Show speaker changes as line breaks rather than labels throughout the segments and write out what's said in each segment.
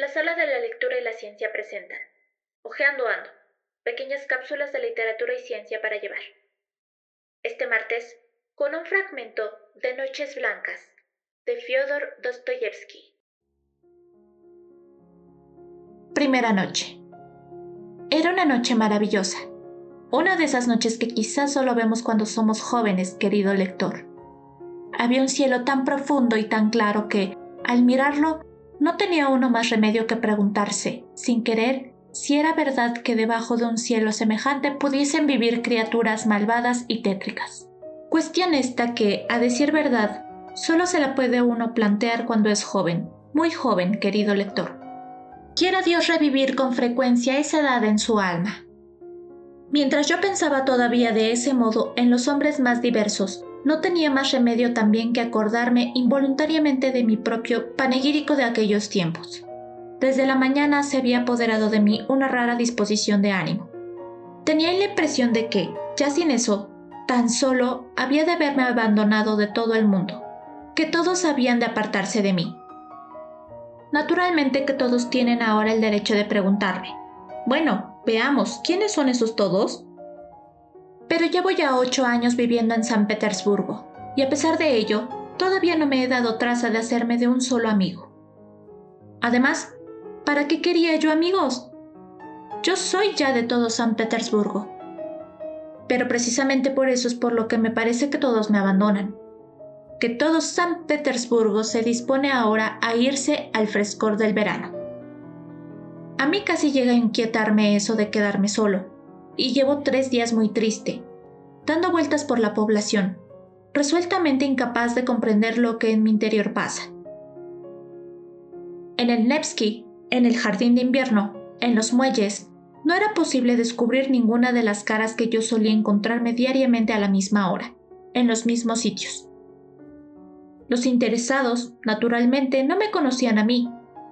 La sala de la lectura y la ciencia presentan Ojeando Ando, pequeñas cápsulas de literatura y ciencia para llevar. Este martes, con un fragmento de Noches Blancas, de Fyodor Dostoyevsky.
Primera noche. Era una noche maravillosa. Una de esas noches que quizás solo vemos cuando somos jóvenes, querido lector. Había un cielo tan profundo y tan claro que, al mirarlo, no tenía uno más remedio que preguntarse, sin querer, si era verdad que debajo de un cielo semejante pudiesen vivir criaturas malvadas y tétricas. Cuestión esta que, a decir verdad, solo se la puede uno plantear cuando es joven, muy joven, querido lector. Quiera Dios revivir con frecuencia esa edad en su alma. Mientras yo pensaba todavía de ese modo en los hombres más diversos, no tenía más remedio también que acordarme involuntariamente de mi propio panegírico de aquellos tiempos. Desde la mañana se había apoderado de mí una rara disposición de ánimo. Tenía la impresión de que, ya sin eso, tan solo había de haberme abandonado de todo el mundo, que todos habían de apartarse de mí. Naturalmente que todos tienen ahora el derecho de preguntarme, bueno, veamos, ¿quiénes son esos todos? Pero llevo ya ocho años viviendo en San Petersburgo, y a pesar de ello, todavía no me he dado traza de hacerme de un solo amigo. Además, ¿para qué quería yo amigos? Yo soy ya de todo San Petersburgo. Pero precisamente por eso es por lo que me parece que todos me abandonan. Que todo San Petersburgo se dispone ahora a irse al frescor del verano. A mí casi llega a inquietarme eso de quedarme solo y llevo tres días muy triste, dando vueltas por la población, resueltamente incapaz de comprender lo que en mi interior pasa. En el Nevsky, en el jardín de invierno, en los muelles, no era posible descubrir ninguna de las caras que yo solía encontrarme diariamente a la misma hora, en los mismos sitios. Los interesados, naturalmente, no me conocían a mí,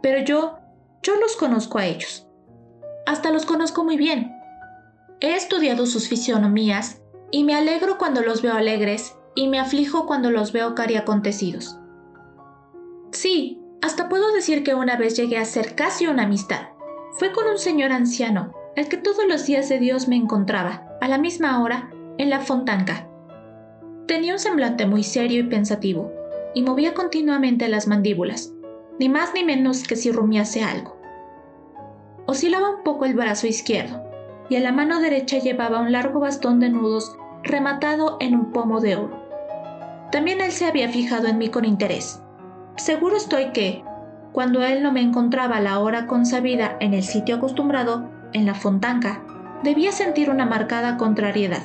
pero yo, yo los conozco a ellos. Hasta los conozco muy bien, He estudiado sus fisionomías y me alegro cuando los veo alegres y me aflijo cuando los veo cariacontecidos. Sí, hasta puedo decir que una vez llegué a ser casi una amistad. Fue con un señor anciano, el que todos los días de Dios me encontraba, a la misma hora, en la fontanca. Tenía un semblante muy serio y pensativo, y movía continuamente las mandíbulas, ni más ni menos que si rumiase algo. Oscilaba un poco el brazo izquierdo, y a la mano derecha llevaba un largo bastón de nudos rematado en un pomo de oro. También él se había fijado en mí con interés. Seguro estoy que, cuando él no me encontraba a la hora consabida en el sitio acostumbrado, en la fontanca, debía sentir una marcada contrariedad.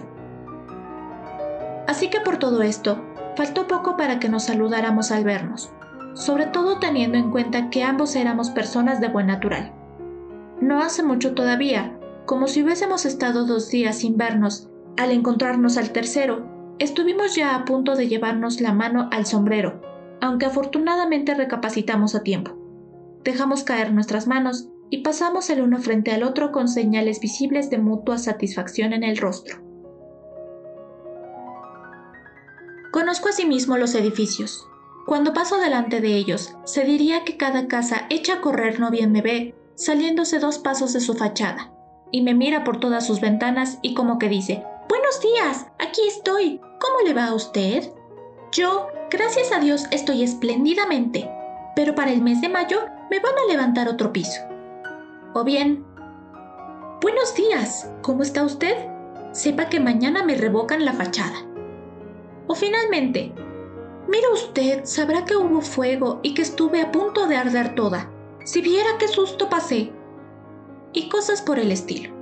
Así que por todo esto, faltó poco para que nos saludáramos al vernos, sobre todo teniendo en cuenta que ambos éramos personas de buen natural. No hace mucho todavía, como si hubiésemos estado dos días sin vernos. Al encontrarnos al tercero, estuvimos ya a punto de llevarnos la mano al sombrero, aunque afortunadamente recapacitamos a tiempo. Dejamos caer nuestras manos y pasamos el uno frente al otro con señales visibles de mutua satisfacción en el rostro. Conozco asimismo los edificios. Cuando paso delante de ellos, se diría que cada casa echa a correr no bien me ve, saliéndose dos pasos de su fachada y me mira por todas sus ventanas y como que dice, Buenos días, aquí estoy. ¿Cómo le va a usted? Yo, gracias a Dios, estoy espléndidamente, pero para el mes de mayo me van a levantar otro piso. O bien, Buenos días, ¿cómo está usted? Sepa que mañana me revocan la fachada. O finalmente, Mira usted, sabrá que hubo fuego y que estuve a punto de arder toda. Si viera qué susto pasé, y cosas por el estilo.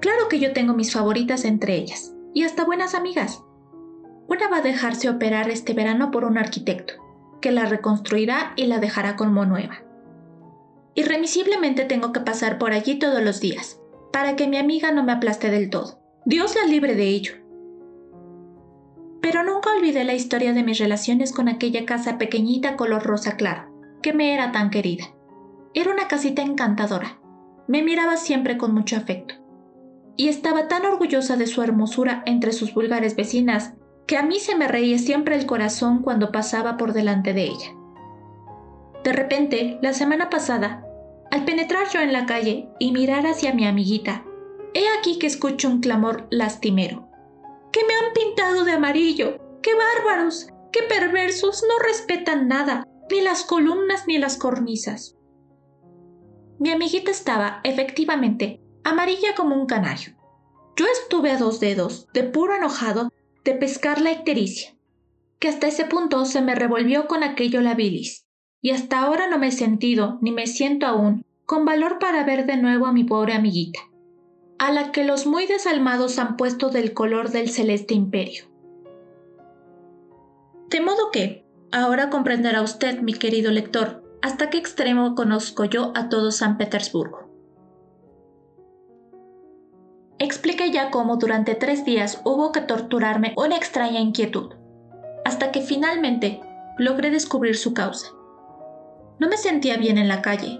Claro que yo tengo mis favoritas entre ellas, y hasta buenas amigas. Una va a dejarse operar este verano por un arquitecto, que la reconstruirá y la dejará como nueva. Irremisiblemente tengo que pasar por allí todos los días, para que mi amiga no me aplaste del todo. Dios la libre de ello. Pero nunca olvidé la historia de mis relaciones con aquella casa pequeñita color rosa claro, que me era tan querida. Era una casita encantadora. Me miraba siempre con mucho afecto. Y estaba tan orgullosa de su hermosura entre sus vulgares vecinas que a mí se me reía siempre el corazón cuando pasaba por delante de ella. De repente, la semana pasada, al penetrar yo en la calle y mirar hacia mi amiguita, he aquí que escucho un clamor lastimero. ¡Que me han pintado de amarillo! ¡Qué bárbaros! ¡Qué perversos! No respetan nada, ni las columnas ni las cornisas. Mi amiguita estaba, efectivamente, amarilla como un canario. Yo estuve a dos dedos, de puro enojado, de pescar la ictericia, que hasta ese punto se me revolvió con aquello la bilis, y hasta ahora no me he sentido, ni me siento aún, con valor para ver de nuevo a mi pobre amiguita, a la que los muy desalmados han puesto del color del celeste imperio. De modo que, ahora comprenderá usted, mi querido lector, hasta qué extremo conozco yo a todo San Petersburgo. Expliqué ya cómo durante tres días hubo que torturarme una extraña inquietud, hasta que finalmente logré descubrir su causa. No me sentía bien en la calle.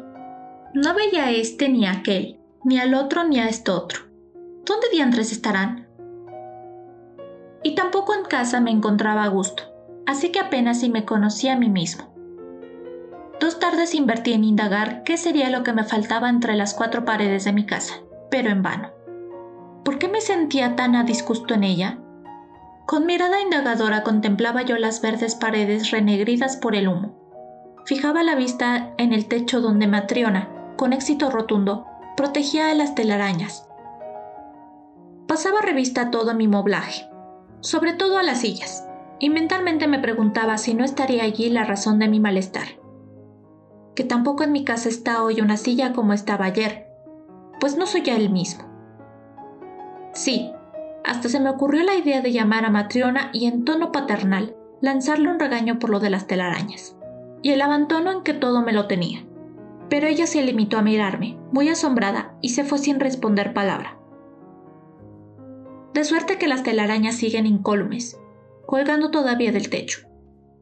No veía a este ni a aquel, ni al otro ni a este otro. ¿Dónde diantres estarán? Y tampoco en casa me encontraba a gusto, así que apenas si me conocía a mí mismo. Dos tardes invertí en indagar qué sería lo que me faltaba entre las cuatro paredes de mi casa, pero en vano. ¿Por qué me sentía tan a disgusto en ella? Con mirada indagadora contemplaba yo las verdes paredes renegridas por el humo. Fijaba la vista en el techo donde Matriona, con éxito rotundo, protegía a las telarañas. Pasaba revista a todo mi moblaje, sobre todo a las sillas, y mentalmente me preguntaba si no estaría allí la razón de mi malestar que tampoco en mi casa está hoy una silla como estaba ayer, pues no soy ya el mismo. Sí, hasta se me ocurrió la idea de llamar a Matriona y en tono paternal lanzarle un regaño por lo de las telarañas, y el abandono en que todo me lo tenía. Pero ella se limitó a mirarme, muy asombrada, y se fue sin responder palabra. De suerte que las telarañas siguen incólumes, colgando todavía del techo.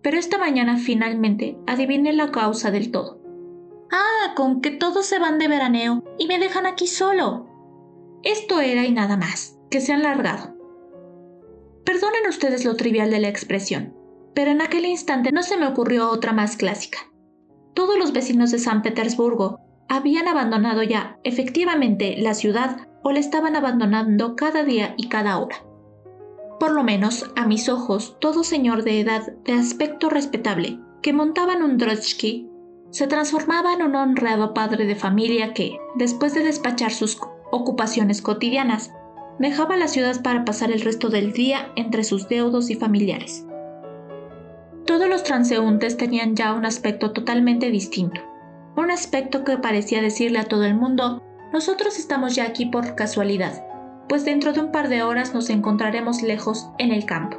Pero esta mañana finalmente adiviné la causa del todo. Ah, con que todos se van de veraneo y me dejan aquí solo. Esto era y nada más, que se han largado. Perdonen ustedes lo trivial de la expresión, pero en aquel instante no se me ocurrió otra más clásica. Todos los vecinos de San Petersburgo habían abandonado ya, efectivamente, la ciudad o la estaban abandonando cada día y cada hora. Por lo menos, a mis ojos, todo señor de edad de aspecto respetable, que montaban un drotsky se transformaba en un honrado padre de familia que, después de despachar sus ocupaciones cotidianas, dejaba la ciudad para pasar el resto del día entre sus deudos y familiares. Todos los transeúntes tenían ya un aspecto totalmente distinto, un aspecto que parecía decirle a todo el mundo, nosotros estamos ya aquí por casualidad, pues dentro de un par de horas nos encontraremos lejos en el campo.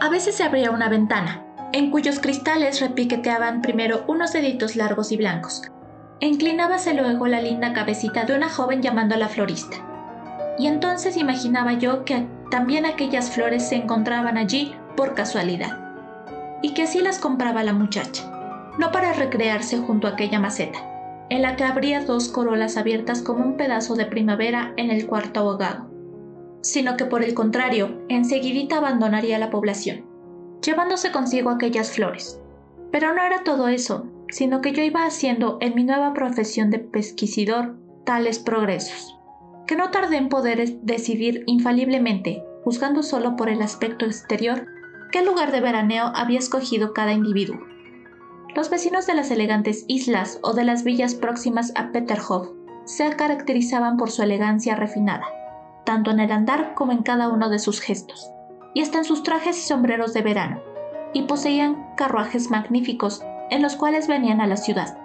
A veces se abría una ventana, en cuyos cristales repiqueteaban primero unos deditos largos y blancos. Inclinábase luego la linda cabecita de una joven llamando a la florista. Y entonces imaginaba yo que también aquellas flores se encontraban allí por casualidad, y que así las compraba la muchacha, no para recrearse junto a aquella maceta, en la que habría dos corolas abiertas como un pedazo de primavera en el cuarto ahogado, sino que por el contrario, enseguidita abandonaría la población llevándose consigo aquellas flores. Pero no era todo eso, sino que yo iba haciendo en mi nueva profesión de pesquisidor tales progresos, que no tardé en poder decidir infaliblemente, juzgando solo por el aspecto exterior, qué lugar de veraneo había escogido cada individuo. Los vecinos de las elegantes islas o de las villas próximas a Peterhof se caracterizaban por su elegancia refinada, tanto en el andar como en cada uno de sus gestos y hasta sus trajes y sombreros de verano, y poseían carruajes magníficos en los cuales venían a la ciudad.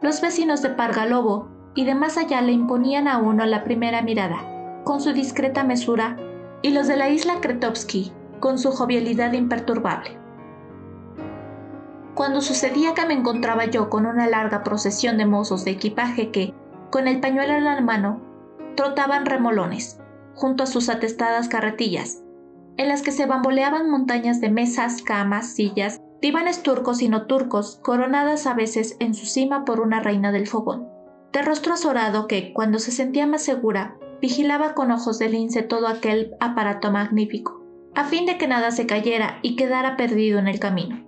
Los vecinos de Pargalobo y de más allá le imponían a uno la primera mirada, con su discreta mesura, y los de la isla Kretovsky, con su jovialidad imperturbable. Cuando sucedía que me encontraba yo con una larga procesión de mozos de equipaje que, con el pañuelo en la mano, trotaban remolones, junto a sus atestadas carretillas, en las que se bamboleaban montañas de mesas, camas, sillas, divanes turcos y no turcos, coronadas a veces en su cima por una reina del fogón, de rostro azorado que, cuando se sentía más segura, vigilaba con ojos de lince todo aquel aparato magnífico, a fin de que nada se cayera y quedara perdido en el camino.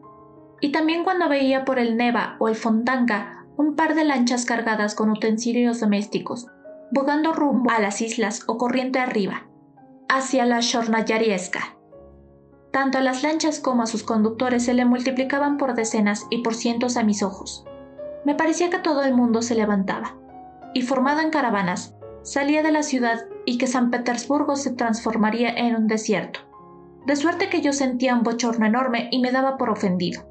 y también cuando veía por el Neva o el Fontanga un par de lanchas cargadas con utensilios domésticos, bogando rumbo a las islas o corriente arriba, hacia la Shornayariesca. Tanto a las lanchas como a sus conductores se le multiplicaban por decenas y por cientos a mis ojos. Me parecía que todo el mundo se levantaba, y formado en caravanas, salía de la ciudad y que San Petersburgo se transformaría en un desierto. De suerte que yo sentía un bochorno enorme y me daba por ofendido.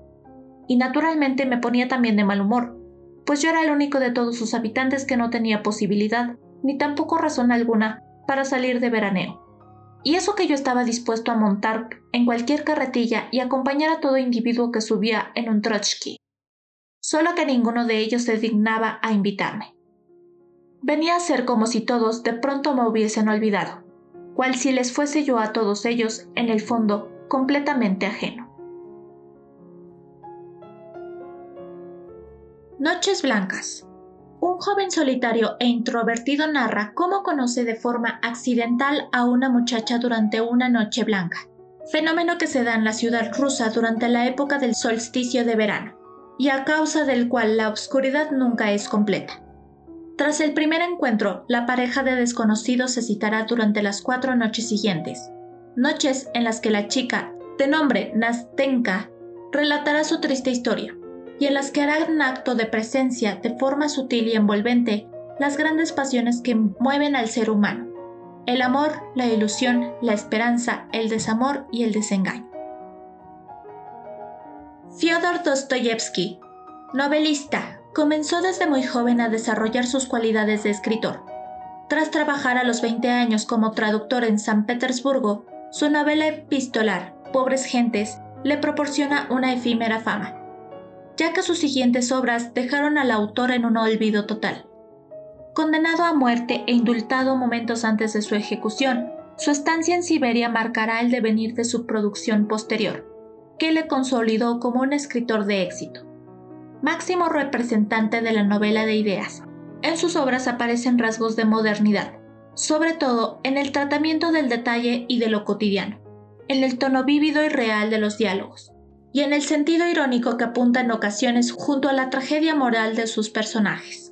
Y naturalmente me ponía también de mal humor, pues yo era el único de todos sus habitantes que no tenía posibilidad, ni tampoco razón alguna, para salir de veraneo. Y eso que yo estaba dispuesto a montar en cualquier carretilla y acompañar a todo individuo que subía en un trotsky. Solo que ninguno de ellos se dignaba a invitarme. Venía a ser como si todos de pronto me hubiesen olvidado, cual si les fuese yo a todos ellos, en el fondo, completamente ajeno. Noches Blancas. Un joven solitario e introvertido narra cómo conoce de forma accidental a una muchacha durante una noche blanca, fenómeno que se da en la ciudad rusa durante la época del solsticio de verano, y a causa del cual la oscuridad nunca es completa. Tras el primer encuentro, la pareja de desconocidos se citará durante las cuatro noches siguientes, noches en las que la chica, de nombre Nastenka, relatará su triste historia, y en las que hará un acto de presencia de forma sutil y envolvente las grandes pasiones que mueven al ser humano, el amor, la ilusión, la esperanza, el desamor y el desengaño. Fyodor Dostoyevsky, novelista, comenzó desde muy joven a desarrollar sus cualidades de escritor. Tras trabajar a los 20 años como traductor en San Petersburgo, su novela epistolar, Pobres Gentes, le proporciona una efímera fama, ya que sus siguientes obras dejaron al autor en un olvido total. Condenado a muerte e indultado momentos antes de su ejecución, su estancia en Siberia marcará el devenir de su producción posterior, que le consolidó como un escritor de éxito máximo representante de la novela de ideas. En sus obras aparecen rasgos de modernidad, sobre todo en el tratamiento del detalle y de lo cotidiano, en el tono vívido y real de los diálogos, y en el sentido irónico que apunta en ocasiones junto a la tragedia moral de sus personajes.